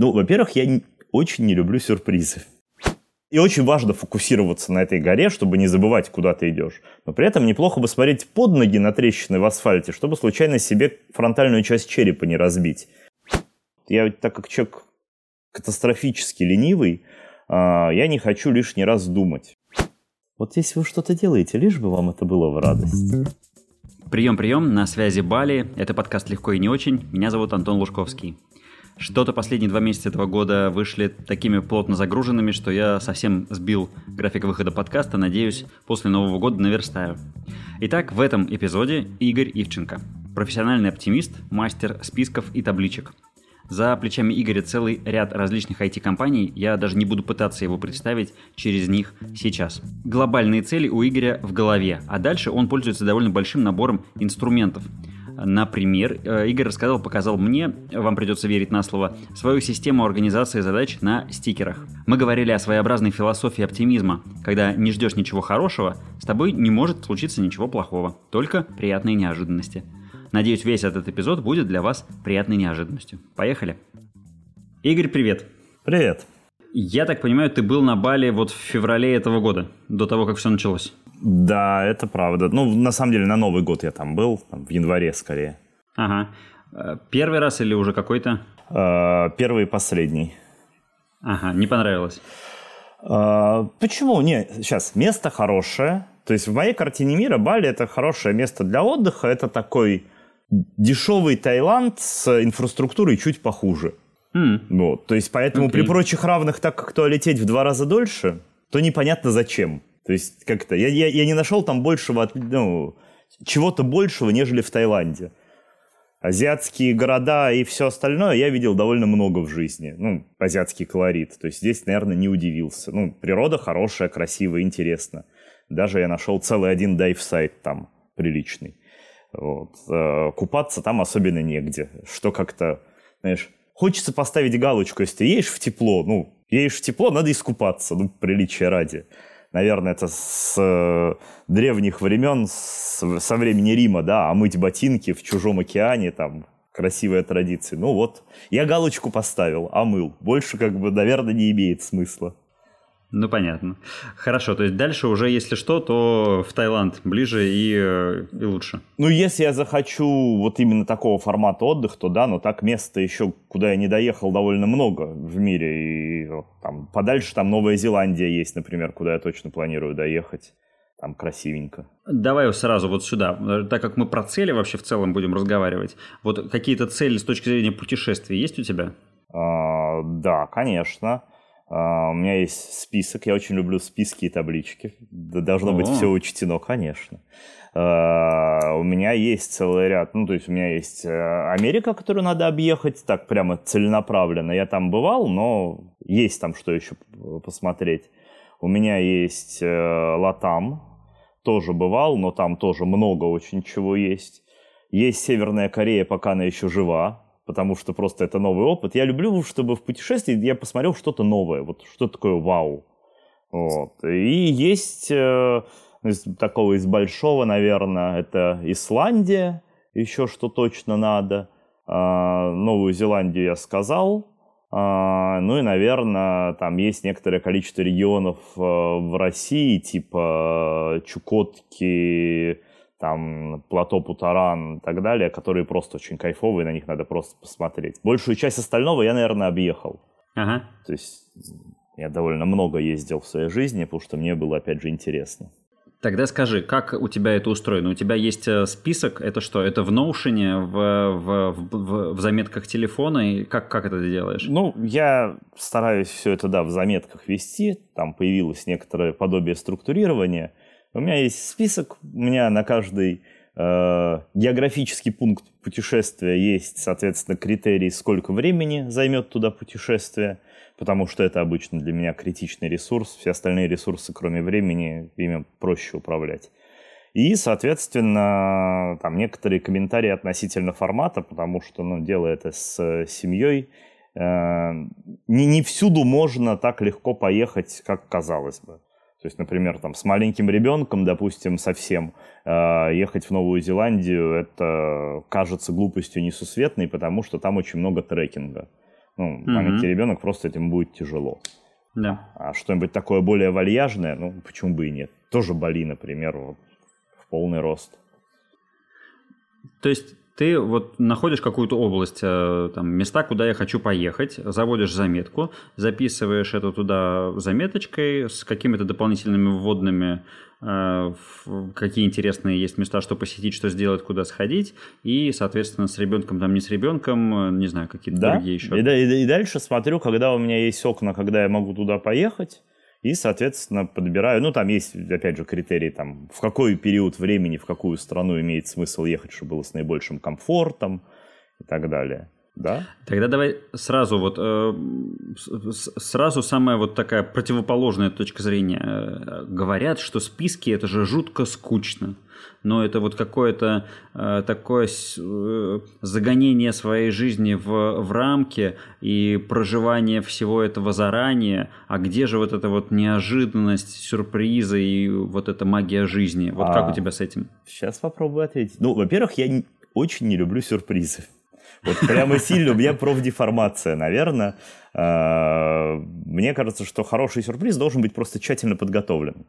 Ну, во-первых, я очень не люблю сюрпризы. И очень важно фокусироваться на этой горе, чтобы не забывать, куда ты идешь. Но при этом неплохо бы смотреть под ноги на трещины в асфальте, чтобы случайно себе фронтальную часть черепа не разбить. Я, так как человек катастрофически ленивый, а, я не хочу лишний раз думать. Вот если вы что-то делаете, лишь бы вам это было в радость. Прием, прием, на связи Бали. Это подкаст «Легко и не очень». Меня зовут Антон Лужковский. Что-то последние два месяца этого года вышли такими плотно загруженными, что я совсем сбил график выхода подкаста. Надеюсь, после Нового года наверстаю. Итак, в этом эпизоде Игорь Ивченко. Профессиональный оптимист, мастер списков и табличек. За плечами Игоря целый ряд различных IT-компаний, я даже не буду пытаться его представить через них сейчас. Глобальные цели у Игоря в голове, а дальше он пользуется довольно большим набором инструментов – Например, э, Игорь рассказал, показал мне, вам придется верить на слово, свою систему организации задач на стикерах. Мы говорили о своеобразной философии оптимизма. Когда не ждешь ничего хорошего, с тобой не может случиться ничего плохого, только приятные неожиданности. Надеюсь, весь этот эпизод будет для вас приятной неожиданностью. Поехали! Игорь, привет! Привет! Я так понимаю, ты был на Бали вот в феврале этого года, до того, как все началось. Да, это правда. Ну, на самом деле, на Новый год я там был, там, в январе скорее. Ага. Э, первый раз или уже какой-то? Э, первый и последний. Ага, не понравилось? Э, почему? Не, сейчас, место хорошее. То есть в моей картине мира Бали это хорошее место для отдыха. Это такой дешевый Таиланд с инфраструктурой чуть похуже. Mm. Вот, то есть поэтому okay. при прочих равных, так как то лететь в два раза дольше, то непонятно зачем. То есть как-то я, я, я не нашел там большего, ну, чего-то большего, нежели в Таиланде. Азиатские города и все остальное я видел довольно много в жизни. Ну, азиатский колорит. То есть здесь, наверное, не удивился. Ну, природа хорошая, красивая, интересно. Даже я нашел целый один дайв-сайт там приличный. Вот. Э, купаться там особенно негде. Что как-то, знаешь, хочется поставить галочку, если ты едешь в тепло, ну, едешь в тепло, надо искупаться, ну, приличия ради наверное, это с э, древних времен, с, со времени Рима, да, а мыть ботинки в чужом океане, там, красивая традиция. Ну вот, я галочку поставил, а мыл. Больше, как бы, наверное, не имеет смысла. Ну, понятно. Хорошо, то есть дальше уже, если что, то в Таиланд ближе и, э, и лучше. Ну, если я захочу вот именно такого формата отдыха, то да, но так места еще, куда я не доехал, довольно много в мире. И там подальше там Новая Зеландия есть, например, куда я точно планирую доехать. Там красивенько. Давай сразу вот сюда. Так как мы про цели вообще в целом будем разговаривать. Вот какие-то цели с точки зрения путешествий есть у тебя? А, да, конечно. Uh, у меня есть список, я очень люблю списки и таблички. Должно быть все учтено, конечно. Uh, у меня есть целый ряд, ну, то есть у меня есть э, Америка, которую надо объехать, так прямо целенаправленно. Я там бывал, но есть там что еще посмотреть. У меня есть э, Латам, тоже бывал, но там тоже много очень чего есть. Есть Северная Корея, пока она еще жива, потому что просто это новый опыт. Я люблю, чтобы в путешествии я посмотрел что-то новое, вот что такое вау. Вот. И есть э, из такого из большого, наверное, это Исландия, еще что точно надо. Э, Новую Зеландию я сказал. Э, ну и, наверное, там есть некоторое количество регионов э, в России, типа Чукотки, там плато Путаран и так далее, которые просто очень кайфовые, на них надо просто посмотреть. Большую часть остального я, наверное, объехал. Ага. То есть я довольно много ездил в своей жизни, потому что мне было, опять же, интересно. Тогда скажи, как у тебя это устроено? У тебя есть э, список, это что? Это в Notion, в, в, в, в заметках телефона? И как, как это ты делаешь? Ну, я стараюсь все это, да, в заметках вести. Там появилось некоторое подобие структурирования – у меня есть список, у меня на каждый э, географический пункт путешествия есть, соответственно, критерий, сколько времени займет туда путешествие, потому что это обычно для меня критичный ресурс. Все остальные ресурсы, кроме времени, ими проще управлять. И, соответственно, там некоторые комментарии относительно формата, потому что, ну, дело это с семьей, э, не, не всюду можно так легко поехать, как казалось бы. То есть, например, там, с маленьким ребенком, допустим, совсем, э, ехать в Новую Зеландию, это кажется глупостью несусветной, потому что там очень много трекинга. Ну, mm-hmm. маленький ребенок просто этим будет тяжело. Да. А что-нибудь такое более вальяжное, ну, почему бы и нет. Тоже Бали, например, вот, в полный рост. То есть ты вот находишь какую-то область, э, там, места, куда я хочу поехать, заводишь заметку, записываешь это туда заметочкой с какими-то дополнительными вводными, э, какие интересные есть места, что посетить, что сделать, куда сходить, и, соответственно, с ребенком, там, не с ребенком, э, не знаю, какие-то да? другие еще. И, и, и дальше смотрю, когда у меня есть окна, когда я могу туда поехать, и, соответственно, подбираю, ну, там есть, опять же, критерии, там, в какой период времени, в какую страну имеет смысл ехать, чтобы было с наибольшим комфортом и так далее. Да? Тогда давай сразу вот э, сразу самая вот такая противоположная точка зрения. Э, говорят, что списки это же жутко скучно но это вот какое-то э, такое э, загонение своей жизни в, в рамки и проживание всего этого заранее. А где же вот эта вот неожиданность, сюрпризы и вот эта магия жизни? Вот а, как у тебя с этим? Сейчас попробую ответить. Ну, во-первых, я очень не люблю сюрпризы. Вот прямо сильно у меня профдеформация, наверное. А, мне кажется, что хороший сюрприз должен быть просто тщательно подготовлен.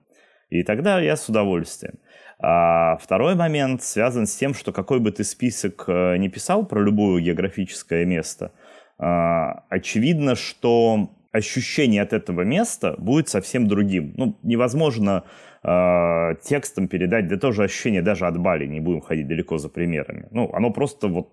И тогда я с удовольствием. А второй момент связан с тем, что какой бы ты список э, не писал про любое географическое место, а, очевидно, что ощущение от этого места будет совсем другим. Ну, невозможно э, текстом передать, да тоже ощущение даже от Бали, не будем ходить далеко за примерами. Ну, оно просто вот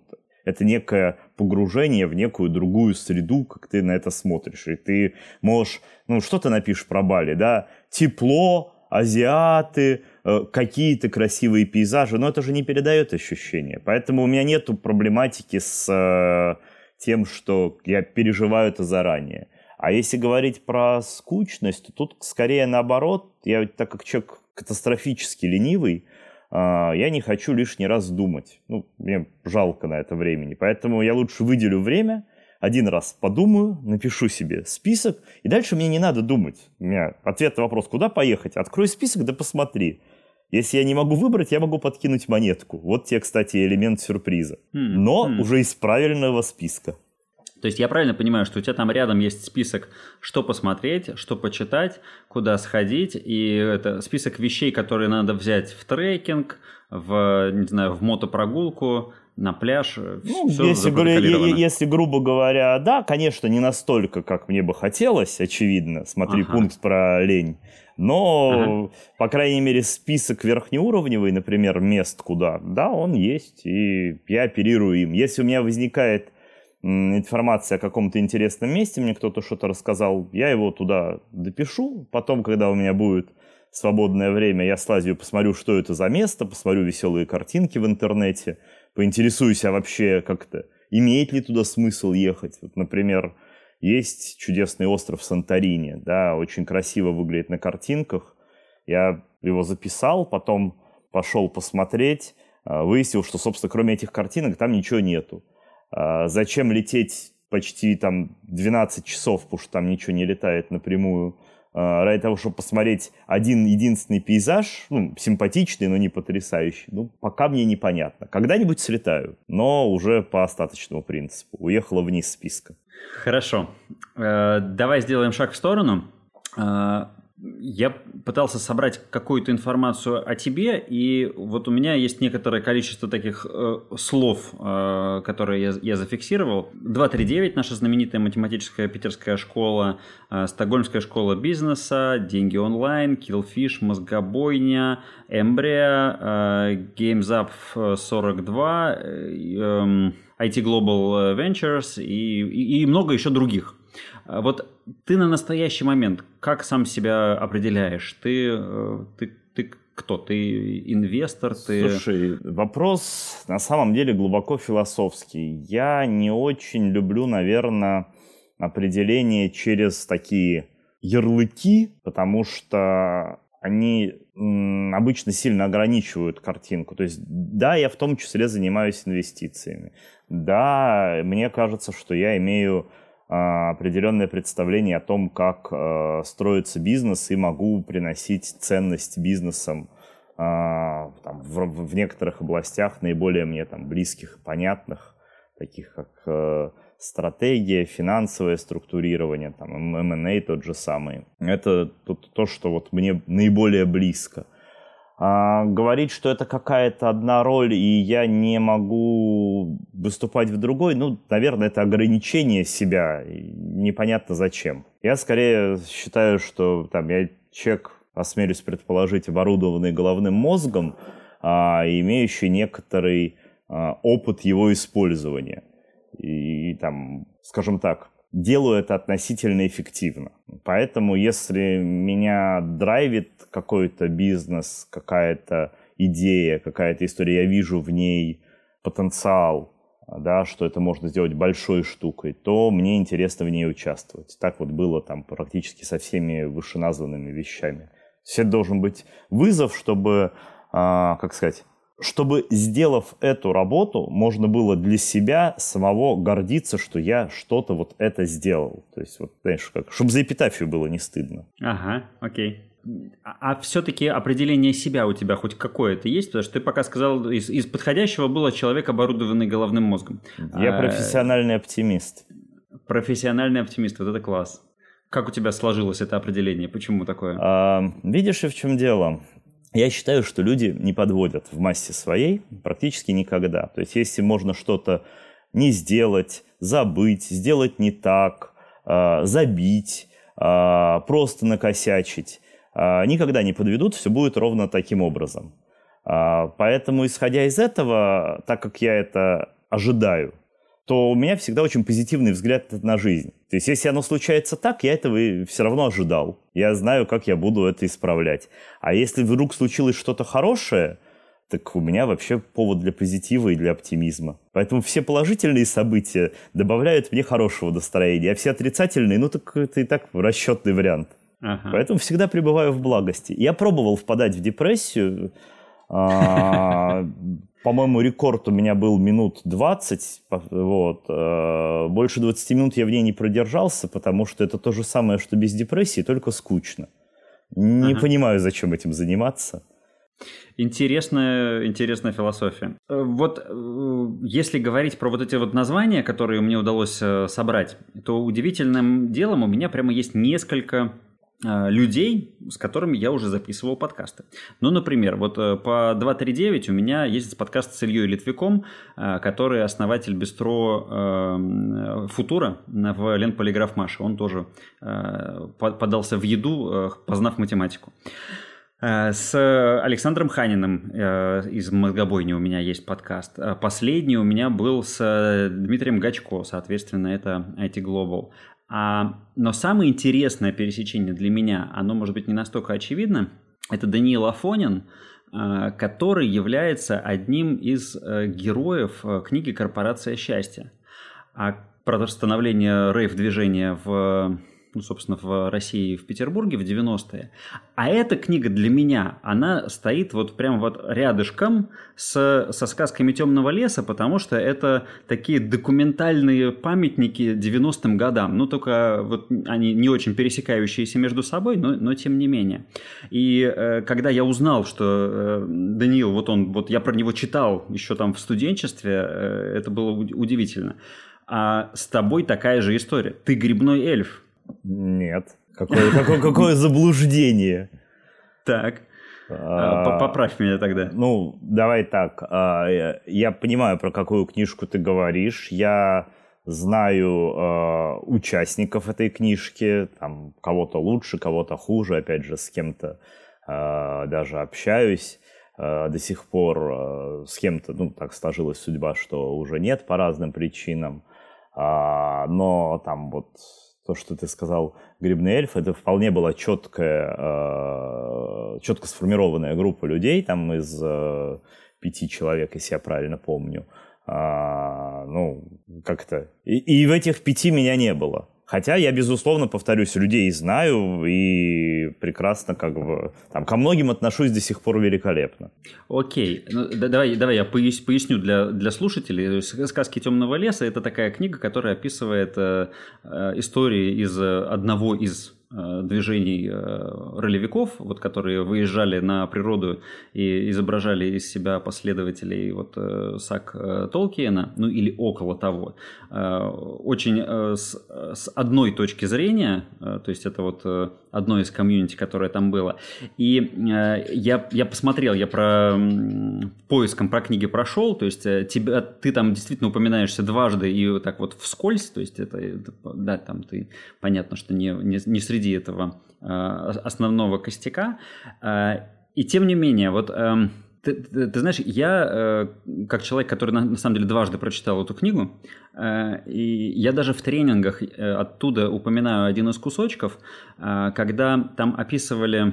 это некое погружение в некую другую среду, как ты на это смотришь. И ты можешь, ну, что ты напишешь про Бали, да? Тепло, азиаты, э, какие-то красивые пейзажи, но это же не передает ощущения. Поэтому у меня нету проблематики с э, тем, что я переживаю это заранее. А если говорить про скучность, то тут скорее наоборот. Я так как человек катастрофически ленивый, я не хочу лишний раз думать. Ну, мне жалко на это времени. Поэтому я лучше выделю время – один раз подумаю, напишу себе список, и дальше мне не надо думать. У меня ответ на вопрос, куда поехать? Открой список, да посмотри. Если я не могу выбрать, я могу подкинуть монетку. Вот тебе, кстати, элемент сюрприза. Mm, Но mm. уже из правильного списка. То есть я правильно понимаю, что у тебя там рядом есть список, что посмотреть, что почитать, куда сходить, и это список вещей, которые надо взять в трекинг, в, не знаю, в мотопрогулку, на пляж. Э, ну, все если, говоря, если, грубо говоря, да, конечно, не настолько, как мне бы хотелось, очевидно. Смотри ага. пункт про лень. Но, ага. по крайней мере, список верхнеуровневый, например, мест куда, да, он есть, и я оперирую им. Если у меня возникает информация о каком-то интересном месте, мне кто-то что-то рассказал, я его туда допишу. Потом, когда у меня будет свободное время, я слазю, посмотрю, что это за место, посмотрю веселые картинки в интернете – поинтересуюсь, а вообще как-то имеет ли туда смысл ехать. Вот, например, есть чудесный остров Санторини, да, очень красиво выглядит на картинках. Я его записал, потом пошел посмотреть, а, выяснил, что, собственно, кроме этих картинок там ничего нету. А, зачем лететь почти там 12 часов, потому что там ничего не летает напрямую а, ради того, чтобы посмотреть один единственный пейзаж, ну, симпатичный, но не потрясающий, ну, пока мне непонятно. Когда-нибудь слетаю, но уже по остаточному принципу. Уехала вниз списка. Хорошо. Э, давай сделаем шаг в сторону. Э, я пытался собрать какую-то информацию о тебе, и вот у меня есть некоторое количество таких э, слов, э, которые я, я зафиксировал. 239 наша знаменитая математическая питерская школа, э, Стокгольмская школа бизнеса, Деньги онлайн, Killfish, Мозгобойня, Эмбрия, э, GamesUp 42, э, э, IT Global Ventures и, и, и много еще других. А вот ты на настоящий момент как сам себя определяешь? Ты, э, ты, ты кто? Ты инвестор? Ты... Слушай, вопрос на самом деле глубоко философский. Я не очень люблю, наверное, определение через такие ярлыки, потому что они обычно сильно ограничивают картинку. То есть, да, я в том числе занимаюсь инвестициями. Да, мне кажется, что я имею определенное представление о том, как э, строится бизнес, и могу приносить ценность бизнесам а, там, в, в некоторых областях наиболее мне там близких, понятных, таких как э, стратегия, финансовое структурирование, там, M&A тот же самый. Это то, то что вот мне наиболее близко. А, говорить, что это какая-то одна роль, и я не могу выступать в другой, ну, наверное, это ограничение себя, непонятно зачем. Я скорее считаю, что там я человек, осмелюсь предположить, оборудованный головным мозгом, а, имеющий некоторый а, опыт его использования. И, и там, скажем так, делаю это относительно эффективно. Поэтому, если меня драйвит какой-то бизнес, какая-то идея, какая-то история, я вижу в ней потенциал, да, что это можно сделать большой штукой, то мне интересно в ней участвовать. Так вот было там практически со всеми вышеназванными вещами. Это должен быть вызов, чтобы, а, как сказать, чтобы, сделав эту работу, можно было для себя самого гордиться, что я что-то вот это сделал. То есть, вот, знаешь, как, чтобы за эпитафию было не стыдно. Ага, окей. А, а все-таки определение себя у тебя хоть какое-то есть? Потому что ты пока сказал, из, из подходящего было человек, оборудованный головным мозгом. Я а, профессиональный оптимист. Профессиональный оптимист, вот это класс. Как у тебя сложилось это определение? Почему такое? А, видишь, и в чем дело? Я считаю, что люди не подводят в массе своей практически никогда. То есть, если можно что-то не сделать, забыть, сделать не так, а, забить, а, просто накосячить, а, никогда не подведут, все будет ровно таким образом. Поэтому, исходя из этого, так как я это ожидаю, то у меня всегда очень позитивный взгляд на жизнь. То есть, если оно случается так, я этого все равно ожидал. Я знаю, как я буду это исправлять. А если вдруг случилось что-то хорошее, так у меня вообще повод для позитива и для оптимизма. Поэтому все положительные события добавляют мне хорошего настроения, а все отрицательные, ну так это и так расчетный вариант. Ага. Поэтому всегда пребываю в благости. Я пробовал впадать в депрессию, а, по-моему, рекорд у меня был минут 20. Вот. Э, больше 20 минут я в ней не продержался, потому что это то же самое, что без депрессии, только скучно. Не ага. понимаю, зачем этим заниматься. Интересная, интересная философия. Э, вот э, если говорить про вот эти вот названия, которые мне удалось собрать, то удивительным делом у меня прямо есть несколько людей, с которыми я уже записывал подкасты. Ну, например, вот э, по 239 у меня есть подкаст с Ильей Литвиком, э, который основатель бистро Футура в Ленполиграф Маша. Он тоже подался в еду, познав математику. С Александром Ханиным из «Мозгобойни» у меня есть подкаст. Последний у меня был с Дмитрием Гачко, соответственно, это IT Global. А, но самое интересное пересечение для меня, оно может быть не настолько очевидно, это Даниил Афонин, а, который является одним из а, героев а, книги «Корпорация счастья». А про становление рейв-движения в ну, собственно, в России, в Петербурге в 90-е. А эта книга для меня, она стоит вот прям вот рядышком с, со сказками «Темного леса», потому что это такие документальные памятники 90-м годам. Ну, только вот они не очень пересекающиеся между собой, но, но тем не менее. И э, когда я узнал, что э, Даниил, вот он, вот я про него читал еще там в студенчестве, э, это было удивительно. А с тобой такая же история. Ты грибной эльф. Нет. Какое, какое, какое заблуждение. Так. А, Поправь меня тогда. Ну, давай так. А, я понимаю, про какую книжку ты говоришь. Я знаю участников этой книжки, там кого-то лучше, кого-то хуже, опять же, с кем-то даже общаюсь до сих пор, с кем-то, ну, так сложилась судьба, что уже нет по разным причинам, но там вот то, что ты сказал, грибный эльф, это вполне была четкая, э, четко сформированная группа людей, там из э, пяти человек, если я правильно помню. А, ну, как-то... И, и в этих пяти меня не было. Хотя я, безусловно, повторюсь, людей знаю и прекрасно как бы там ко многим отношусь до сих пор великолепно. Окей, ну, да, давай, давай я поясню для, для слушателей. «Сказки темного леса» — это такая книга, которая описывает э, э истории из одного из Э, движений э, ролевиков, вот, которые выезжали на природу и изображали из себя последователей вот, э, Сак Толкиена, ну или около того, очень с, с одной точки зрения, то есть это вот одно из комьюнити, которое там было. И я, я посмотрел, я про поиском про книги прошел, то есть тебя, ты там действительно упоминаешься дважды и вот так вот вскользь, то есть это, это да, там ты, понятно, что не, не, не среди этого э, основного костяка. Э, и тем не менее, вот эм, ты, ты, ты знаешь, я э, как человек, который на, на самом деле дважды прочитал эту книгу, и я даже в тренингах оттуда упоминаю один из кусочков, когда там описывали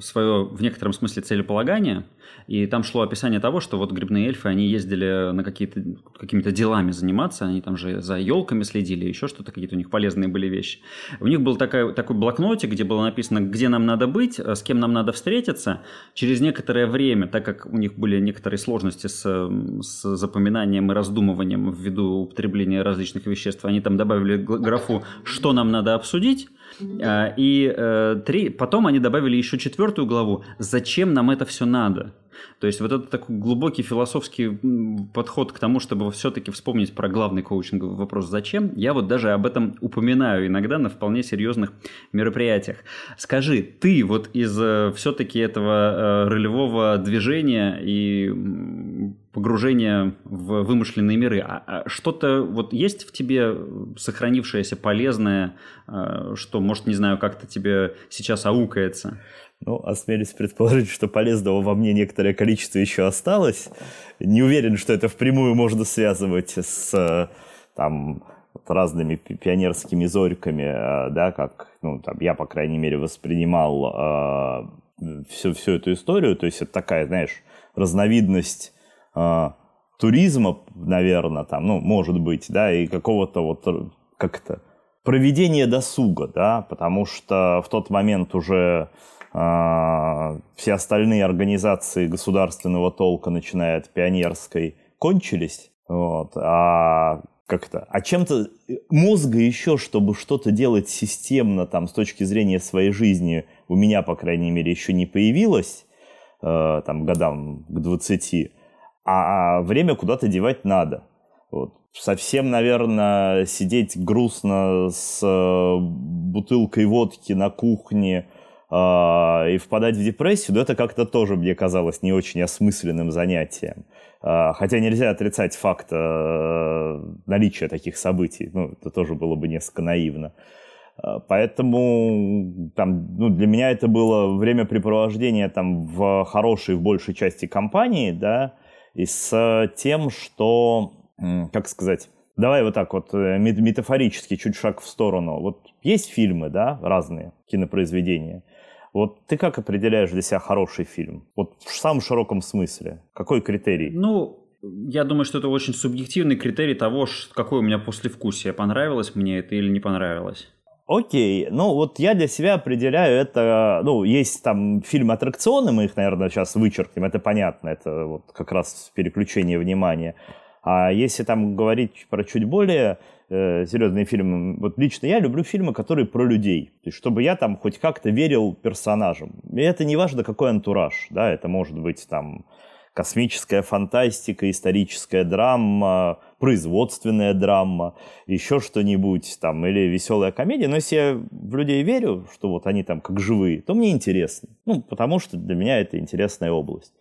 свое в некотором смысле целеполагание, и там шло описание того, что вот грибные эльфы, они ездили на какие-то какими-то делами заниматься, они там же за елками следили, еще что-то, какие-то у них полезные были вещи. У них был такой, такой блокнотик, где было написано, где нам надо быть, с кем нам надо встретиться. Через некоторое время, так как у них были некоторые сложности с, с запоминанием и раздумыванием ввиду употребления различных веществ, они там добавили графу, что нам надо обсудить, а, и э, три, потом они добавили еще четвертую главу «Зачем нам это все над?». То есть вот этот такой глубокий философский подход к тому, чтобы все-таки вспомнить про главный коучинговый вопрос «Зачем?», я вот даже об этом упоминаю иногда на вполне серьезных мероприятиях. Скажи, ты вот из э, все-таки этого э, ролевого движения и погружения в вымышленные миры. А, а что-то вот есть в тебе сохранившееся полезное, э, что, может, не знаю, как-то тебе сейчас аукается? Ну, осмелюсь предположить, что полезного во мне некоторое количество еще осталось. Не уверен, что это впрямую можно связывать с там, разными пионерскими зорьками, а, да, как ну, там, я, по крайней мере, воспринимал э, всю, всю эту историю. То есть это такая, знаешь, разновидность туризма, наверное, там, ну, может быть, да, и какого-то вот, как то проведения досуга, да, потому что в тот момент уже а, все остальные организации государственного толка, начиная от пионерской, кончились. Вот, а как-то, а чем-то мозга еще, чтобы что-то делать системно там с точки зрения своей жизни, у меня, по крайней мере, еще не появилось, э, там, годам к 20, а, а время куда-то девать надо. Вот. Совсем, наверное, сидеть грустно с э, бутылкой водки на кухне, а, и впадать в депрессию, да, это как-то тоже мне казалось не очень осмысленным занятием. А, хотя нельзя отрицать факт э, наличия таких событий, ну, это тоже было бы несколько наивно. Поэтому там, ну, для меня это было времяпрепровождение там, в хорошей, в большей части компании, да, и с тем, что, как сказать, давай вот так вот э, метафорически чуть шаг в сторону. Вот есть фильмы, да, разные кинопроизведения – вот ты как определяешь для себя хороший фильм? Вот в самом широком смысле. Какой критерий? Ну, я думаю, что это очень субъективный критерий того, какое у меня послевкусие. Понравилось мне это или не понравилось. Окей, ну вот я для себя определяю это, ну, есть там фильмы аттракционы, мы их, наверное, сейчас вычеркнем, это понятно, это вот как раз переключение внимания. А если там говорить про чуть более э, серьезные фильмы, вот лично я люблю фильмы, которые про людей. То есть, чтобы я там хоть как-то верил персонажам. И это не важно, какой антураж, да, это может быть там космическая фантастика, историческая драма, производственная драма, еще что-нибудь там, или веселая комедия. Но если я в людей верю, что вот они там как живые, то мне интересно. Ну, потому что для меня это интересная область.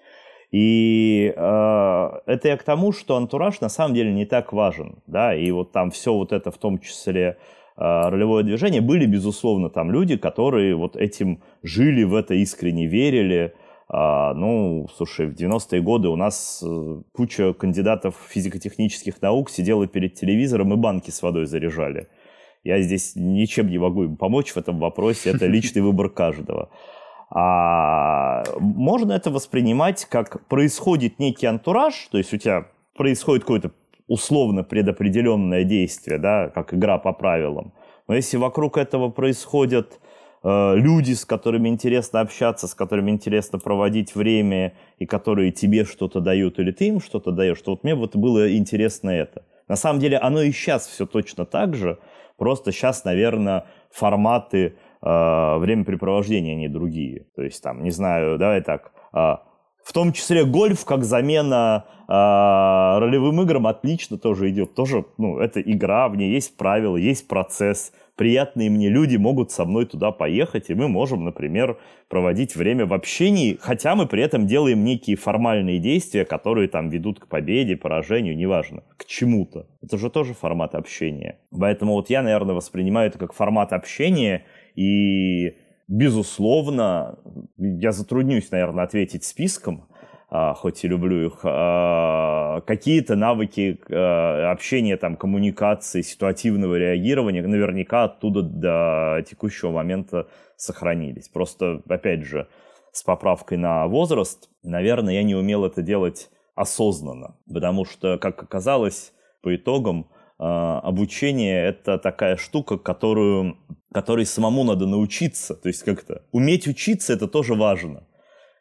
И э, это я к тому, что антураж на самом деле не так важен, да, и вот там все вот это, в том числе э, ролевое движение, были, безусловно, там люди, которые вот этим жили, в это искренне верили, а, ну, слушай, в 90-е годы у нас э, куча кандидатов физико-технических наук сидела перед телевизором и банки с водой заряжали. Я здесь ничем не могу им помочь в этом вопросе, это личный выбор каждого. А, можно это воспринимать как происходит некий антураж, то есть у тебя происходит какое-то условно предопределенное действие, да, как игра по правилам. Но если вокруг этого происходят люди, с которыми интересно общаться, с которыми интересно проводить время, и которые тебе что-то дают, или ты им что-то даешь, то вот мне вот было интересно это. На самом деле оно и сейчас все точно так же, Просто сейчас, наверное, форматы э, времяпрепровождения они другие. То есть там, не знаю, давай так, э, в том числе гольф как замена э, ролевым играм отлично тоже идет. Тоже, ну, это игра, в ней есть правила, есть процесс. Приятные мне люди могут со мной туда поехать, и мы можем, например, проводить время в общении, хотя мы при этом делаем некие формальные действия, которые там ведут к победе, поражению, неважно, к чему-то. Это же тоже формат общения. Поэтому вот я, наверное, воспринимаю это как формат общения, и безусловно, я затруднюсь, наверное, ответить списком, а, хоть и люблю их, а, какие-то навыки а, общения, там, коммуникации, ситуативного реагирования наверняка оттуда до текущего момента сохранились. Просто, опять же, с поправкой на возраст, наверное, я не умел это делать осознанно, потому что, как оказалось, по итогам обучение – это такая штука, которую которой самому надо научиться. То есть как-то уметь учиться это тоже важно.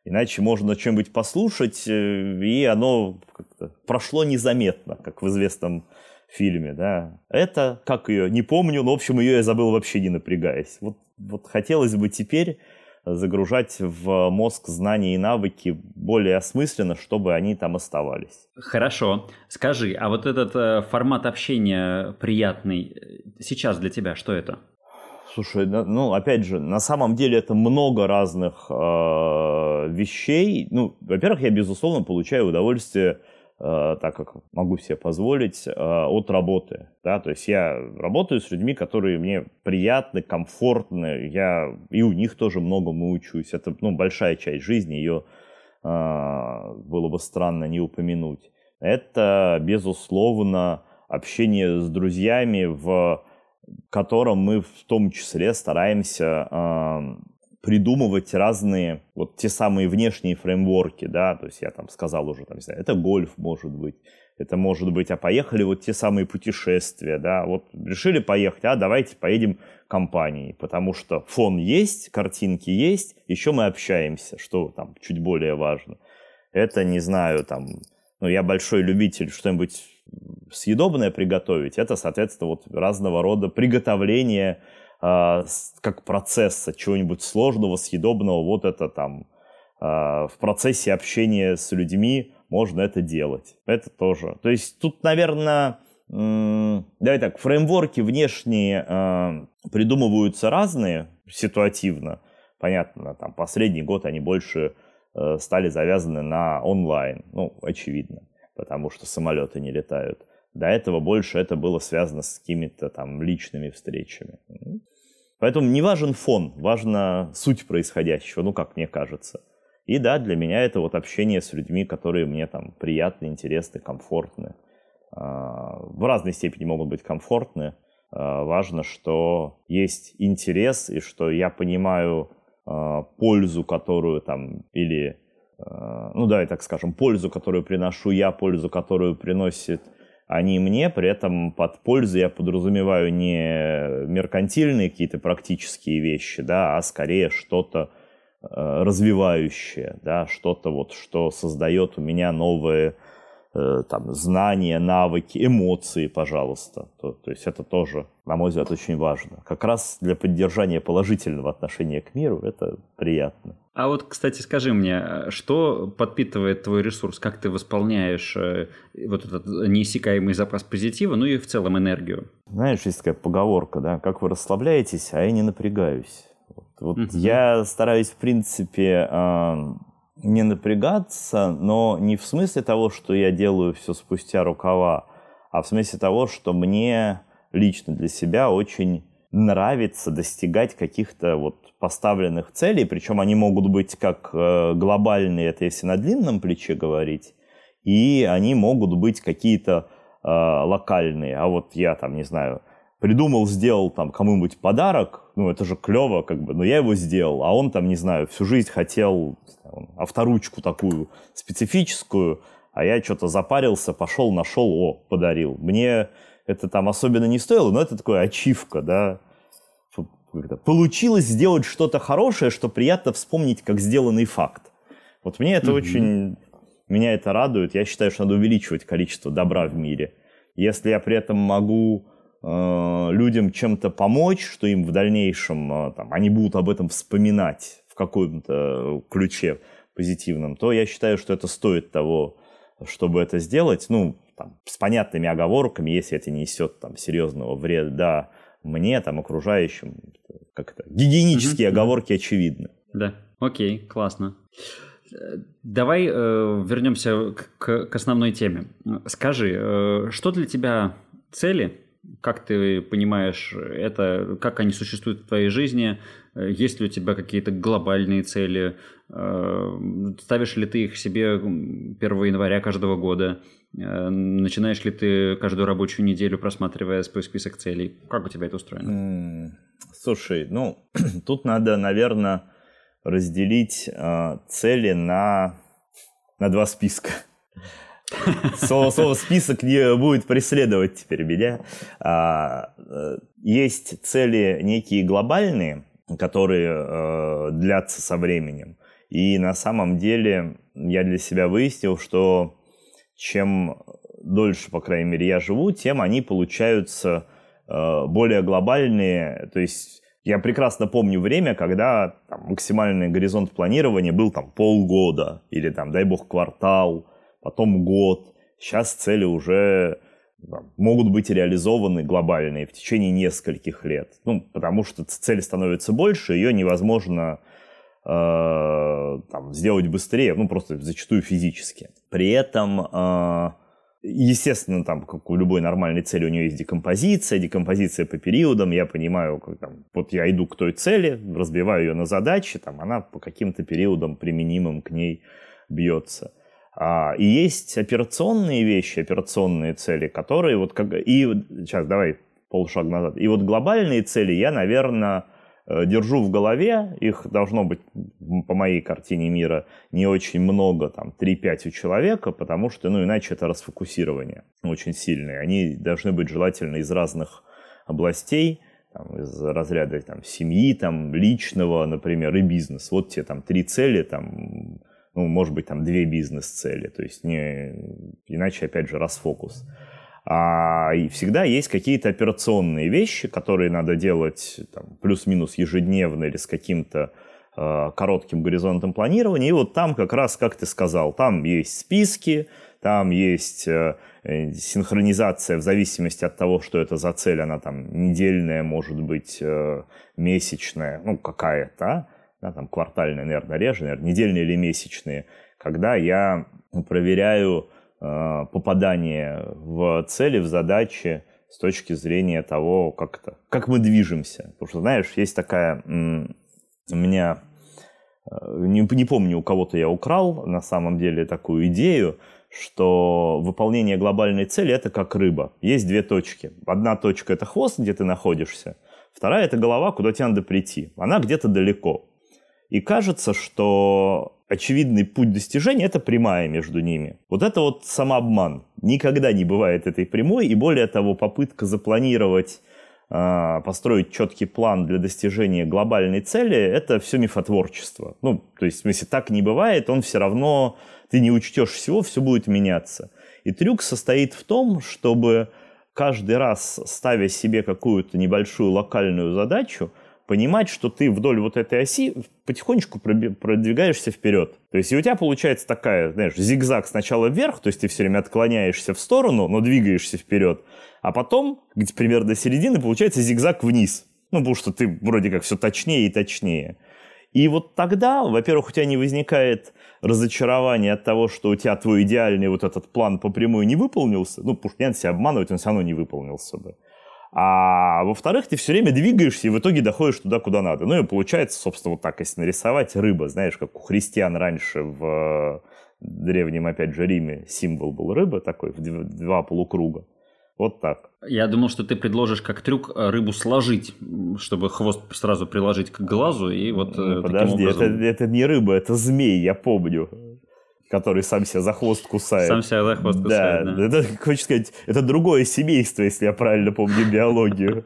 Иначе можно что-нибудь послушать, э, и оно прошло незаметно, как в известном фильме, да. Это, как ее, не помню, но, в общем, ее я забыл вообще не напрягаясь. Вот, вот хотелось бы теперь загружать в мозг знания и навыки более осмысленно, чтобы они там оставались. Хорошо. Скажи, а вот этот э, формат общения приятный э, сейчас для тебя, что это? Слушай, ну, опять же, на самом деле это много разных э, вещей. Ну, во-первых, я, безусловно, получаю удовольствие, так как могу себе позволить, э, от работы. Да? То есть я работаю с людьми, которые мне приятны, комфортны. Я и у них тоже многому учусь. Это ну, большая часть жизни, ее э, было бы странно не упомянуть. Это, безусловно, общение с друзьями в котором мы в том числе стараемся э, придумывать разные, вот те самые внешние фреймворки, да, то есть я там сказал уже, там, не знаю, это гольф может быть, это может быть, а поехали вот те самые путешествия, да, вот решили поехать, а давайте поедем компанией, потому что фон есть, картинки есть, еще мы общаемся, что там чуть более важно. Это, не знаю, там, ну, я большой любитель что-нибудь съедобное приготовить, это, соответственно, вот разного рода приготовление как процесса чего-нибудь сложного, съедобного, вот это там э, в процессе общения с людьми можно это делать. Это тоже. То есть тут, наверное, давай так, фреймворки внешние э, придумываются разные ситуативно. Понятно, там последний год они больше э, стали завязаны на онлайн, ну, очевидно потому что самолеты не летают. До этого больше это было связано с какими-то там личными встречами. Поэтому не важен фон, важна суть происходящего, ну, как мне кажется. И да, для меня это вот общение с людьми, которые мне там приятны, интересны, комфортны. А, в разной степени могут быть комфортны. А, важно, что есть интерес и что я понимаю а, пользу, которую там или ну да, и так скажем, пользу, которую приношу я, пользу, которую приносит они мне, при этом под пользу я подразумеваю не меркантильные какие-то практические вещи, да, а скорее что-то э, развивающее, да, что-то вот, что создает у меня новые там, знания, навыки, эмоции, пожалуйста. То, то есть это тоже, на мой взгляд, очень важно. Как раз для поддержания положительного отношения к миру это приятно. А вот, кстати, скажи мне, что подпитывает твой ресурс? Как ты восполняешь э, вот этот неиссякаемый запас позитива, ну и в целом энергию? Знаешь, есть такая поговорка, да, как вы расслабляетесь, а я не напрягаюсь. Вот, вот uh-huh. я стараюсь, в принципе, э, не напрягаться, но не в смысле того, что я делаю все спустя рукава, а в смысле того, что мне лично для себя очень нравится достигать каких-то вот поставленных целей, причем они могут быть как э, глобальные, это если на длинном плече говорить, и они могут быть какие-то э, локальные. А вот я там, не знаю, придумал, сделал там кому-нибудь подарок, ну это же клево, как бы, но я его сделал, а он там, не знаю, всю жизнь хотел авторучку такую специфическую, а я что-то запарился, пошел, нашел, о, подарил. Мне это там особенно не стоило, но это такое ачивка, да, получилось сделать что-то хорошее, что приятно вспомнить как сделанный факт. Вот мне это mm-hmm. очень, меня это радует. Я считаю, что надо увеличивать количество добра в мире. Если я при этом могу э, людям чем-то помочь, что им в дальнейшем э, там, они будут об этом вспоминать в каком-то ключе позитивном, то я считаю, что это стоит того, чтобы это сделать. Ну, там, с понятными оговорками, если это не несет там, серьезного вреда мне, там, окружающим. Как это? Гигиенические mm-hmm. оговорки очевидны. Да, окей, классно. Давай э, вернемся к, к основной теме. Скажи, э, что для тебя цели? Как ты понимаешь это? Как они существуют в твоей жизни? Есть ли у тебя какие-то глобальные цели? Э, ставишь ли ты их себе 1 января каждого года? Э, начинаешь ли ты каждую рабочую неделю, просматривая свой список целей? Как у тебя это устроено? Слушай, ну, тут надо, наверное, разделить э, цели на, на два списка. Слово, слово список не будет преследовать теперь меня. А, э, есть цели некие глобальные, которые э, длятся со временем. И на самом деле я для себя выяснил, что чем дольше, по крайней мере, я живу, тем они получаются э, более глобальные. То есть я прекрасно помню время, когда там, максимальный горизонт планирования был там полгода или там, дай бог, квартал, потом год. Сейчас цели уже могут быть реализованы глобальные в течение нескольких лет. Ну, потому что цель становится больше, ее невозможно э, там, сделать быстрее, ну, просто зачастую физически. При этом э, Естественно, там, как у любой нормальной цели, у нее есть декомпозиция, декомпозиция по периодам. Я понимаю, как, там, вот я иду к той цели, разбиваю ее на задачи, там, она по каким-то периодам применимым к ней бьется. А, и есть операционные вещи, операционные цели, которые вот как... И сейчас давай полшага назад. И вот глобальные цели я, наверное, Э, держу в голове, их должно быть, по моей картине мира, не очень много, там, 3-5 у человека, потому что, ну, иначе это расфокусирование очень сильное. Они должны быть желательно из разных областей, там, из разряда там, семьи, там, личного, например, и бизнес. Вот те там три цели, там, ну, может быть, там две бизнес-цели, то есть не, иначе, опять же, расфокус. А, и всегда есть какие-то операционные вещи, которые надо делать там, плюс-минус ежедневно или с каким-то э, коротким горизонтом планирования. И вот там как раз, как ты сказал, там есть списки, там есть э, синхронизация в зависимости от того, что это за цель, она там недельная, может быть, э, месячная, ну, какая-то, да, там квартальная, наверное, реже, наверное, недельные или месячные, когда я проверяю Э, попадание в цели, в задачи с точки зрения того, как, это, как мы движемся. Потому что, знаешь, есть такая... У меня... Э, не, не помню, у кого-то я украл на самом деле такую идею, что выполнение глобальной цели – это как рыба. Есть две точки. Одна точка – это хвост, где ты находишься. Вторая – это голова, куда тебе надо прийти. Она где-то далеко. И кажется, что очевидный путь достижения – это прямая между ними. Вот это вот самообман. Никогда не бывает этой прямой, и более того, попытка запланировать а, построить четкий план для достижения глобальной цели, это все мифотворчество. Ну, то есть, если так не бывает, он все равно, ты не учтешь всего, все будет меняться. И трюк состоит в том, чтобы каждый раз, ставя себе какую-то небольшую локальную задачу, понимать, что ты вдоль вот этой оси потихонечку продвигаешься вперед. То есть и у тебя получается такая, знаешь, зигзаг сначала вверх, то есть ты все время отклоняешься в сторону, но двигаешься вперед, а потом, где примерно до середины, получается зигзаг вниз. Ну, потому что ты вроде как все точнее и точнее. И вот тогда, во-первых, у тебя не возникает разочарование от того, что у тебя твой идеальный вот этот план по прямой не выполнился. Ну, потому что не надо себя обманывать, он все равно не выполнился бы. А во-вторых, ты все время двигаешься и в итоге доходишь туда, куда надо. Ну и получается, собственно, вот так, если нарисовать рыба, знаешь, как у христиан раньше в э, древнем, опять же, Риме символ был рыба такой, в два полукруга. Вот так. Я думал, что ты предложишь как трюк э, рыбу сложить, чтобы хвост сразу приложить к глазу и вот ну, Подожди, образом... это, это не рыба, это змей, я помню который сам себя за хвост кусает. Сам себя за хвост кусает, да. да. Это, хочешь сказать, это другое семейство, если я правильно помню биологию.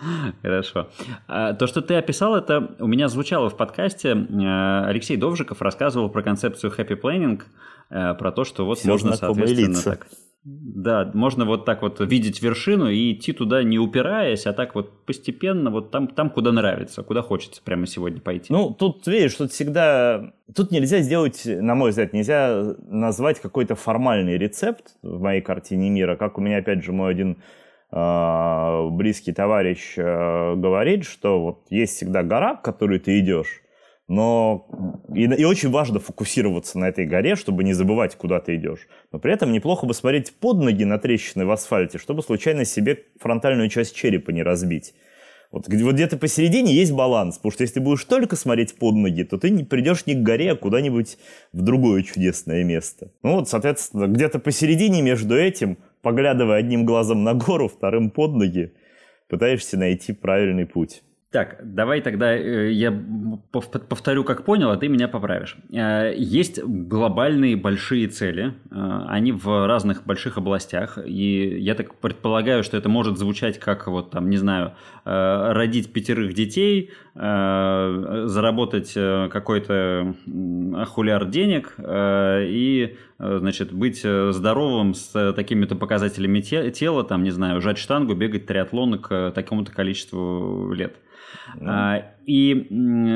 Хорошо. А, то, что ты описал, это у меня звучало в подкасте. Э, Алексей Довжиков рассказывал про концепцию happy planning, э, про то, что вот Все можно, соответственно, так Да, можно вот так вот видеть вершину и идти туда не упираясь, а так вот постепенно вот там, там куда нравится, куда хочется прямо сегодня пойти. Ну, тут, видишь, тут всегда... Тут нельзя сделать, на мой взгляд, нельзя назвать какой-то формальный рецепт в моей картине мира, как у меня, опять же, мой один близкий товарищ э, говорит, что вот есть всегда гора, к которой ты идешь, но и, и очень важно фокусироваться на этой горе, чтобы не забывать, куда ты идешь. Но при этом неплохо бы смотреть под ноги на трещины в асфальте, чтобы случайно себе фронтальную часть черепа не разбить. Вот, вот где-то посередине есть баланс, потому что если будешь только смотреть под ноги, то ты не придешь не к горе, а куда-нибудь в другое чудесное место. Ну вот, соответственно, где-то посередине между этим, поглядывая одним глазом на гору, вторым под ноги, пытаешься найти правильный путь. Так, давай тогда э, я повторю, как понял, а ты меня поправишь. Э, есть глобальные большие цели, э, они в разных больших областях, и я так предполагаю, что это может звучать как, вот там, не знаю, родить пятерых детей, заработать какой-то хулиар денег и, значит, быть здоровым с такими-то показателями тела, там, не знаю, жать штангу, бегать триатлон к такому-то количеству лет. А, и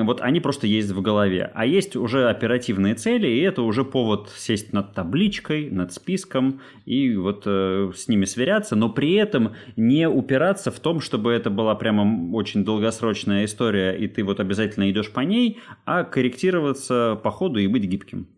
вот они просто есть в голове. А есть уже оперативные цели, и это уже повод сесть над табличкой, над списком и вот э, с ними сверяться, но при этом не упираться в том, чтобы это была прямо очень долгосрочная история, и ты вот обязательно идешь по ней, а корректироваться по ходу и быть гибким.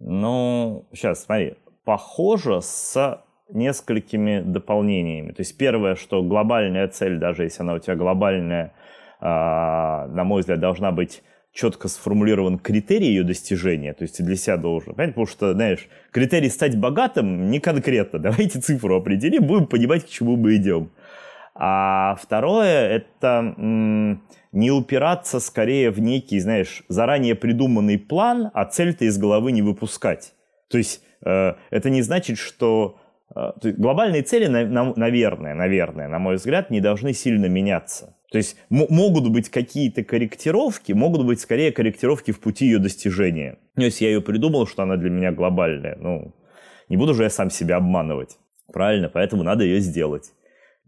Ну, сейчас, смотри, похоже с несколькими дополнениями. То есть первое, что глобальная цель, даже если она у тебя глобальная, а, на мой взгляд, должна быть четко сформулирован критерий ее достижения, то есть ты для себя должен, понимаете, потому что, знаешь, критерий стать богатым не конкретно, давайте цифру определим, будем понимать, к чему мы идем. А второе, это не упираться скорее в некий, знаешь, заранее придуманный план, а цель-то из головы не выпускать. То есть э, это не значит, что э, глобальные цели, на, на, наверное, наверное, на мой взгляд, не должны сильно меняться. То есть могут быть какие-то корректировки, могут быть скорее корректировки в пути ее достижения. Ну, если я ее придумал, что она для меня глобальная, ну, не буду же я сам себя обманывать. Правильно, поэтому надо ее сделать.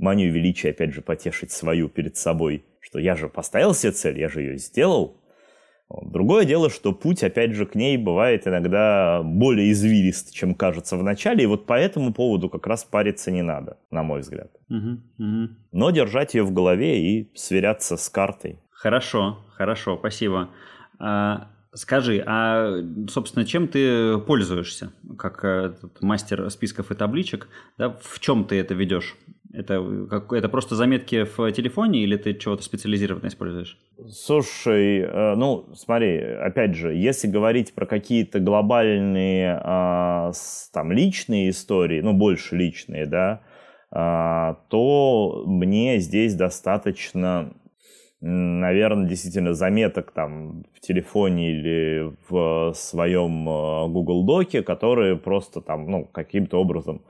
Манию величия, опять же, потешить свою перед собой, что я же поставил себе цель, я же ее сделал, Другое дело, что путь, опять же, к ней бывает иногда более извилист, чем кажется в начале, и вот по этому поводу как раз париться не надо, на мой взгляд. Угу, угу. Но держать ее в голове и сверяться с картой. Хорошо, хорошо, спасибо. А, скажи, а, собственно, чем ты пользуешься, как э, мастер списков и табличек? Да, в чем ты это ведешь? Это, как, это просто заметки в телефоне или ты чего-то специализированное используешь? Слушай, э, ну смотри, опять же, если говорить про какие-то глобальные э, там личные истории, ну больше личные, да, э, то мне здесь достаточно, наверное, действительно заметок там в телефоне или в своем э, Google Доке, которые просто там, ну, каким-то образом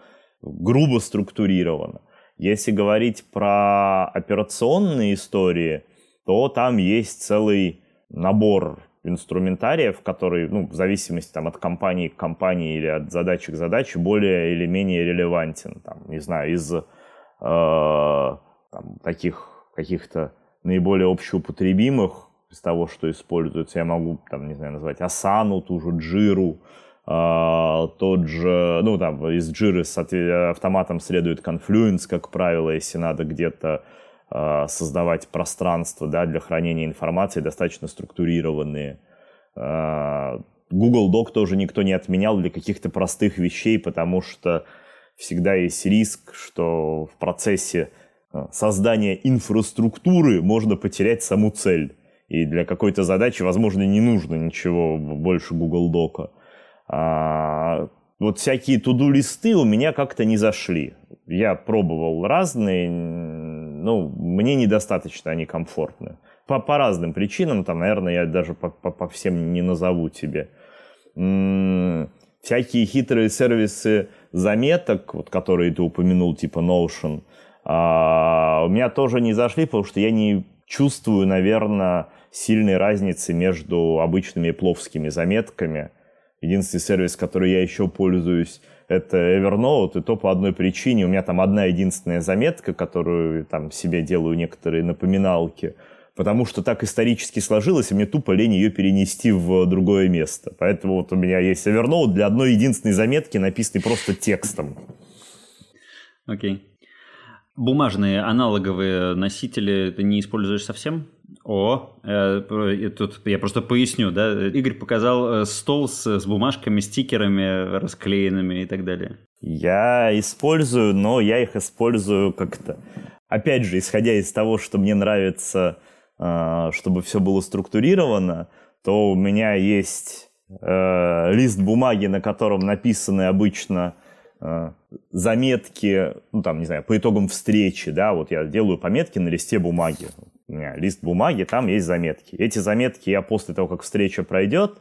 грубо структурированы. Если говорить про операционные истории, то там есть целый набор инструментариев, который, ну, в зависимости там, от компании к компании или от задачи к задаче, более или менее релевантен. Там, не знаю, из э, там, таких каких-то наиболее общеупотребимых, из того, что используется, я могу, там, не знаю, назвать Асану, ту же Джиру, тот же, ну, там, из Jira с автоматом следует Confluence, как правило, если надо где-то а, создавать пространство да, для хранения информации, достаточно структурированные. А, Google Doc тоже никто не отменял для каких-то простых вещей, потому что всегда есть риск, что в процессе создания инфраструктуры можно потерять саму цель. И для какой-то задачи, возможно, не нужно ничего больше Google Дока. А, вот всякие туду-листы у меня как-то не зашли. Я пробовал разные, ну, мне недостаточно они комфортны. По, по разным причинам, там, наверное, я даже по, по, по всем не назову тебе. Всякие хитрые сервисы заметок, вот, которые ты упомянул, типа Notion, а, у меня тоже не зашли, потому что я не чувствую, наверное, сильной разницы между обычными пловскими заметками – Единственный сервис, который я еще пользуюсь, это Evernote, и то по одной причине. У меня там одна единственная заметка, которую там себе делаю некоторые напоминалки, потому что так исторически сложилось, и мне тупо лень ее перенести в другое место. Поэтому вот у меня есть Evernote для одной единственной заметки, написанной просто текстом. Окей. Okay. Бумажные аналоговые носители ты не используешь совсем? О, э, тут я просто поясню, да. Игорь показал э, стол с, с бумажками, стикерами расклеенными и так далее. Я использую, но я их использую как-то. Опять же, исходя из того, что мне нравится, э, чтобы все было структурировано, то у меня есть э, лист бумаги, на котором написаны обычно э, заметки, ну там, не знаю, по итогам встречи, да, вот я делаю пометки на листе бумаги. Лист бумаги, там есть заметки. Эти заметки я после того, как встреча пройдет,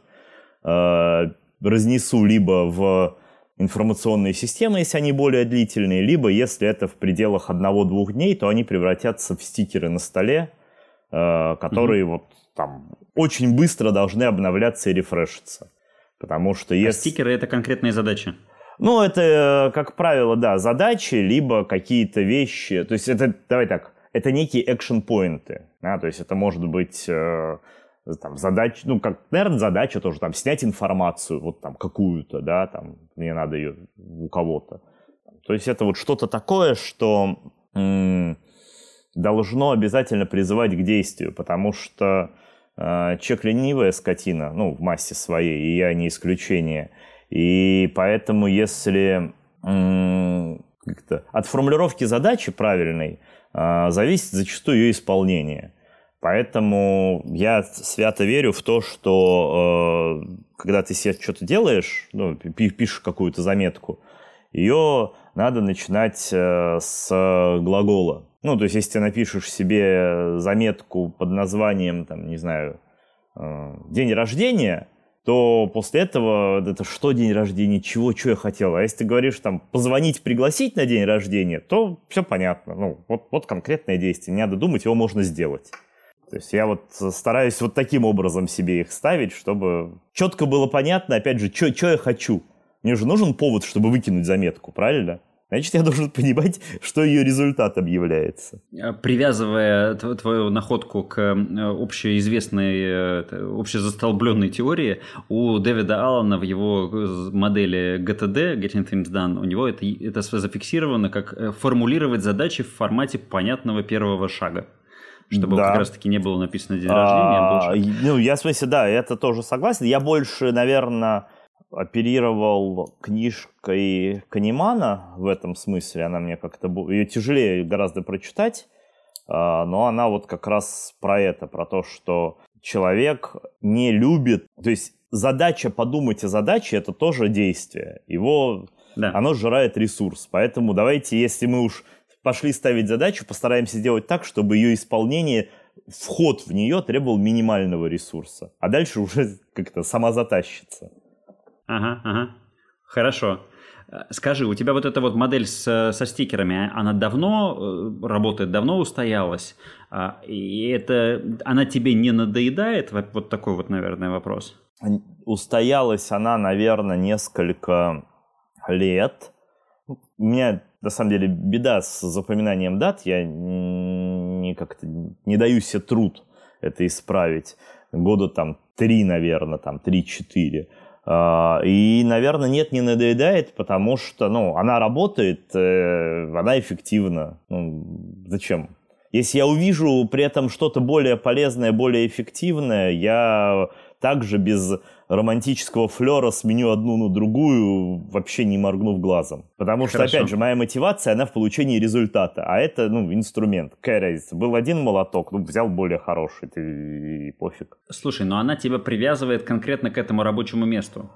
э, разнесу либо в информационные системы, если они более длительные, либо если это в пределах одного-двух дней, то они превратятся в стикеры на столе, э, которые mm-hmm. вот там очень быстро должны обновляться и рефрешиться. Потому что а если... А стикеры — это конкретные задачи? Ну, это, э, как правило, да, задачи, либо какие-то вещи. То есть это, давай так, это некие экшен-поинты. Да? То есть это может быть э, там, задача, ну, как, наверное, задача тоже, там, снять информацию, вот там, какую-то, да, там, мне надо ее у кого-то. То есть это вот что-то такое, что м- должно обязательно призывать к действию, потому что э, человек ленивая скотина, ну, в массе своей, и я не исключение – и поэтому, если как-то от формулировки задачи правильной зависит зачастую ее исполнение. Поэтому я свято верю в то, что э, когда ты себе что-то делаешь, ну, пишешь какую-то заметку, ее надо начинать э, с глагола. Ну, то есть, если ты напишешь себе заметку под названием, там, не знаю, э, день рождения – то после этого это что день рождения, чего, что я хотел. А если ты говоришь там позвонить, пригласить на день рождения, то все понятно. Ну, вот, вот конкретное действие, не надо думать, его можно сделать. То есть я вот стараюсь вот таким образом себе их ставить, чтобы четко было понятно, опять же, что я хочу. Мне же нужен повод, чтобы выкинуть заметку, правильно? Значит, я должен понимать, что ее результатом является. А, привязывая твою находку к общеизвестной, э, общезастолбленной теории, у Дэвида Аллана в его модели GTD, Getting Things Done, у него это, это зафиксировано как э, формулировать задачи в формате понятного первого шага чтобы да. как раз-таки не было написано день рождения. А, ну, я в смысле, да, это тоже согласен. Я больше, наверное, оперировал книжкой Канемана в этом смысле. Она мне как-то... Ее тяжелее гораздо прочитать, а, но она вот как раз про это, про то, что человек не любит... То есть задача подумать о задаче — это тоже действие. Его... Да. Оно сжирает ресурс. Поэтому давайте, если мы уж пошли ставить задачу, постараемся сделать так, чтобы ее исполнение вход в нее требовал минимального ресурса, а дальше уже как-то сама затащится. Ага, ага. Хорошо. Скажи, у тебя вот эта вот модель с, со стикерами, она давно э, работает, давно устоялась? А, и это, она тебе не надоедает? Вот такой вот, наверное, вопрос. Устоялась она, наверное, несколько лет. У меня, на самом деле, беда с запоминанием дат. Я не, как-то не даю себе труд это исправить. Года там три, наверное, там три-четыре. А, и, наверное, нет, не надоедает, потому что, ну, она работает, э, она эффективна. Ну, зачем? Если я увижу при этом что-то более полезное, более эффективное, я также без романтического флера сменю одну на другую, вообще не моргнув глазом. Потому Хорошо. что, опять же, моя мотивация, она в получении результата. А это, ну, инструмент. Какая разница? Был один молоток, ну, взял более хороший, ты и пофиг. Слушай, но она тебя привязывает конкретно к этому рабочему месту.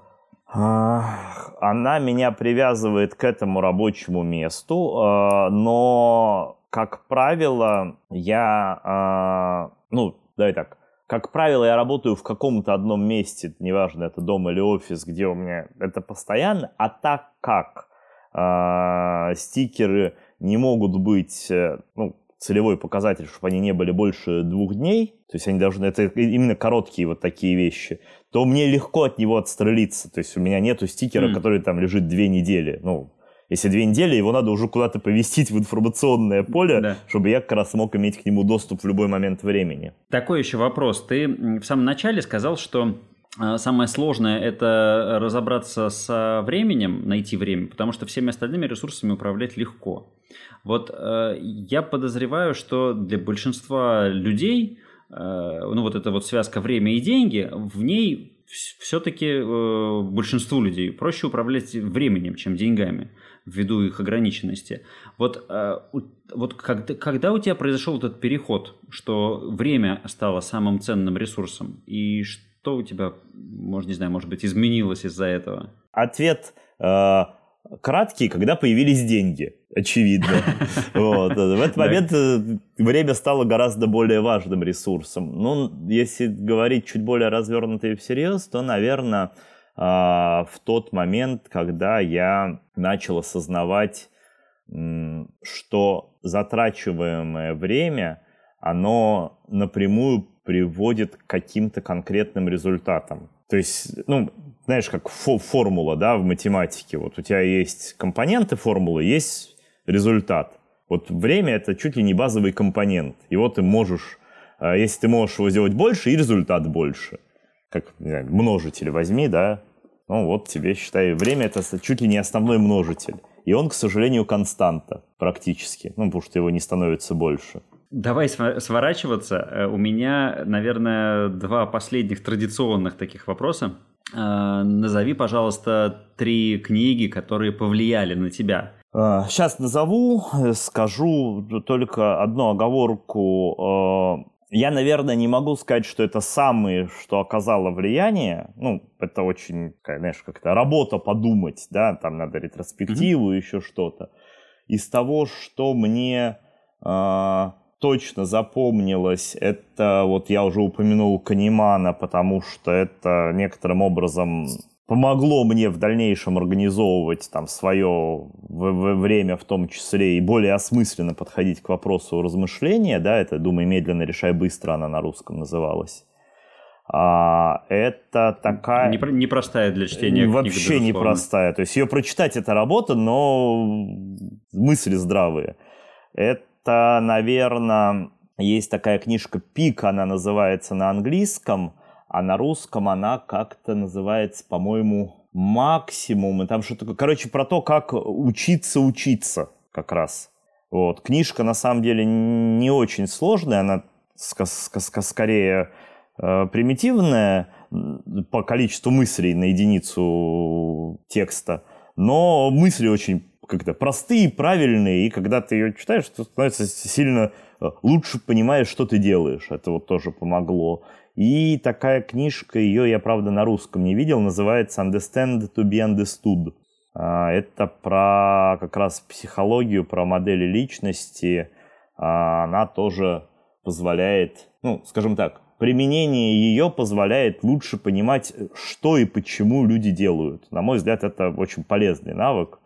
Она меня привязывает к этому рабочему месту, а, но, как правило, я, а, ну, давай так, как правило, я работаю в каком-то одном месте, неважно, это дом или офис, где у меня это постоянно, а так как э, стикеры не могут быть, э, ну, целевой показатель, чтобы они не были больше двух дней, то есть они должны, это именно короткие вот такие вещи, то мне легко от него отстрелиться. То есть у меня нету стикера, mm. который там лежит две недели. Ну, если две недели, его надо уже куда-то повестить в информационное поле, да. чтобы я как раз мог иметь к нему доступ в любой момент времени. Такой еще вопрос. Ты в самом начале сказал, что а, Самое сложное – это разобраться со временем, найти время, потому что всеми остальными ресурсами управлять легко. Вот э, я подозреваю, что для большинства людей, э, ну вот эта вот связка время и деньги, в ней все-таки э, большинству людей проще управлять временем, чем деньгами, ввиду их ограниченности. Вот, э, вот когда, когда у тебя произошел этот переход, что время стало самым ценным ресурсом, и что у тебя, может, не знаю, может быть, изменилось из-за этого? Ответ э, краткий, когда появились деньги, очевидно. Вот. В этот момент э, время стало гораздо более важным ресурсом. Ну, если говорить чуть более развернуто и всерьез, то, наверное, в тот момент, когда я начал осознавать, что затрачиваемое время, оно напрямую приводит к каким-то конкретным результатам. То есть, ну, знаешь, как фо формула, да, в математике. Вот у тебя есть компоненты формулы, есть результат. Вот время — это чуть ли не базовый компонент. Вот ты можешь, а, если ты можешь его сделать больше, и результат больше. Как, не знаю, множитель возьми, да, ну вот тебе, считай, время — это чуть ли не основной множитель. И он, к сожалению, константа практически, ну, потому что его не становится больше. Давай сворачиваться. Э, у меня, наверное, два последних традиционных таких вопроса. Э, назови, пожалуйста, три книги, которые повлияли на тебя. Сейчас э, назову, скажу только одну оговорку. Я, наверное, не могу сказать, что это самые, что оказало влияние. Ну, это очень, знаешь, как-то работа подумать, да, там надо ретроспективу, mm-hmm. еще что-то. Из того, что мне точно запомнилось, это вот я уже упомянул Канимана, потому что это некоторым образом помогло мне в дальнейшем организовывать там свое время в том числе и более осмысленно подходить к вопросу размышления, да, это «Думай медленно, решай быстро» она на русском называлась. А, это такая... Не, непростая для чтения Вообще книга, непростая. То есть ее прочитать это работа, но мысли здравые. Это, наверное, есть такая книжка «Пик», она называется на английском, а на русском она как-то называется, по-моему, «Максимум». И там что-то такое. Короче, про то, как учиться учиться как раз. Вот. Книжка, на самом деле, не очень сложная, она скорее э, примитивная по количеству мыслей на единицу текста, но мысли очень как-то простые, правильные, и когда ты ее читаешь, то становится сильно э, лучше понимаешь, что ты делаешь. Это вот тоже помогло. И такая книжка, ее я, правда, на русском не видел, называется «Understand to be understood». А, это про как раз психологию, про модели личности. А, она тоже позволяет, ну, скажем так, применение ее позволяет лучше понимать, что и почему люди делают. На мой взгляд, это очень полезный навык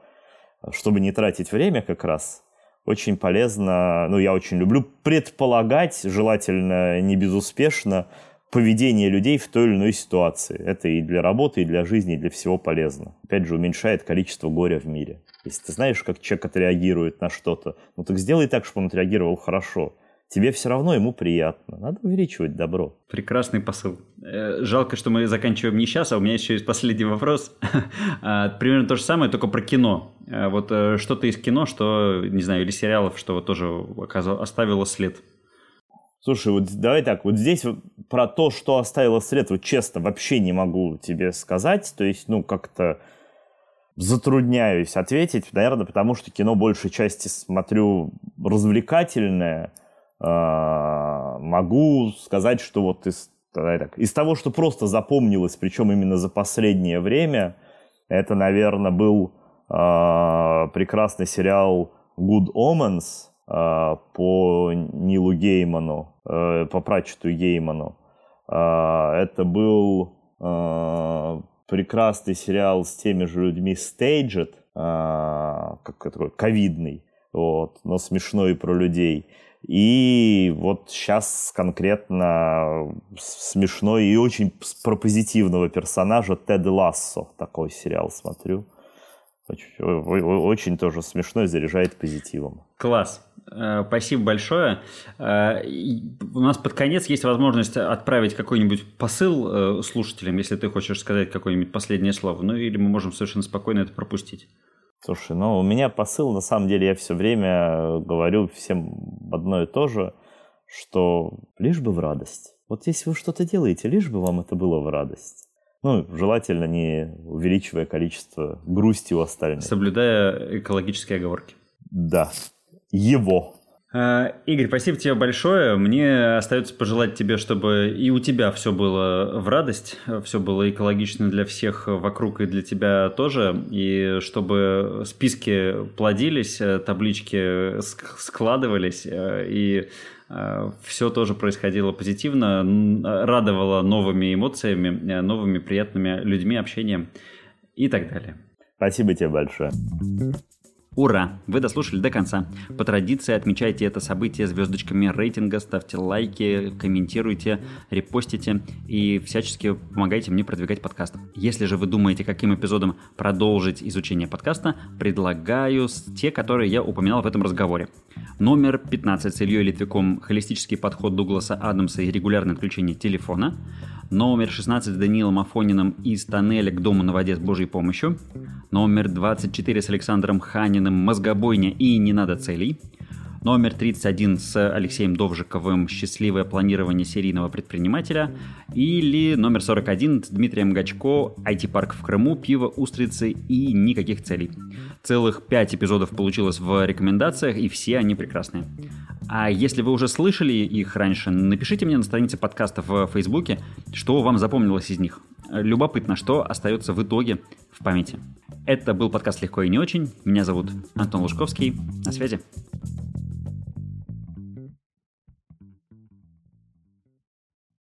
чтобы не тратить время как раз, очень полезно, ну, я очень люблю предполагать, желательно не безуспешно, поведение людей в той или иной ситуации. Это и для работы, и для жизни, и для всего полезно. Опять же, уменьшает количество горя в мире. Если ты знаешь, как человек отреагирует на что-то, ну так сделай так, чтобы он отреагировал хорошо тебе все равно ему приятно. Надо увеличивать добро. Прекрасный посыл. Э, жалко, что мы заканчиваем не сейчас, а у меня еще есть последний вопрос. А, примерно то же самое, только про кино. Э, вот э, что-то из кино, что, не знаю, или сериалов, что тоже оставило след. Слушай, вот давай так, вот здесь про то, что оставило след, вот честно, вообще не могу тебе сказать. То есть, ну, как-то затрудняюсь ответить, наверное, потому что кино большей части смотрю развлекательное, а, могу сказать, что вот из, так, из того, что просто запомнилось, причем именно за последнее время, это, наверное, был э, прекрасный сериал Good Omens по Нилу Гейману, э, по Пратчету Гейману. Э, это был э, прекрасный сериал с теми же людьми Staged, как такой ковидный, вот, но смешной про людей. И вот сейчас конкретно смешной и очень про позитивного персонажа Тед Лассо. Такой сериал смотрю. Очень, очень тоже смешной, заряжает позитивом. Класс. Э, спасибо большое. Э, у нас под конец есть возможность отправить какой-нибудь посыл э, слушателям, если ты хочешь сказать какое-нибудь последнее слово. Ну или мы можем совершенно спокойно это пропустить. Слушай, ну у меня посыл, на самом деле, я все время говорю всем одно и то же, что лишь бы в радость. Вот если вы что-то делаете, лишь бы вам это было в радость. Ну, желательно не увеличивая количество грусти у остальных. Соблюдая экологические оговорки. Да. Его. А, Игорь, спасибо тебе большое. Мне остается пожелать тебе, чтобы и у тебя все было в радость, все было экологично для всех вокруг и для тебя тоже, и чтобы списки плодились, таблички складывались, э, и э, все тоже происходило позитивно, радовало новыми эмоциями, э, новыми приятными людьми, общением и так далее. Спасибо тебе большое. Ура! Вы дослушали до конца. По традиции отмечайте это событие звездочками рейтинга, ставьте лайки, комментируйте, репостите и всячески помогайте мне продвигать подкаст. Если же вы думаете, каким эпизодом продолжить изучение подкаста, предлагаю те, которые я упоминал в этом разговоре. Номер 15 с Ильей Литвиком «Холистический подход Дугласа Адамса и регулярное включение телефона». Номер 16 с Данилом Афониным «Из тоннеля к дому на воде с Божьей помощью». Номер 24 с Александром Ханиным «Мозгобойня и не надо целей». Номер 31 с Алексеем Довжиковым «Счастливое планирование серийного предпринимателя». Или номер 41 с Дмитрием Гачко «IT-парк в Крыму, пиво, устрицы и никаких целей». Целых пять эпизодов получилось в рекомендациях, и все они прекрасные. А если вы уже слышали их раньше, напишите мне на странице подкаста в Фейсбуке, что вам запомнилось из них. Любопытно, что остается в итоге в памяти. Это был подкаст «Легко и не очень». Меня зовут Антон Лужковский. На связи.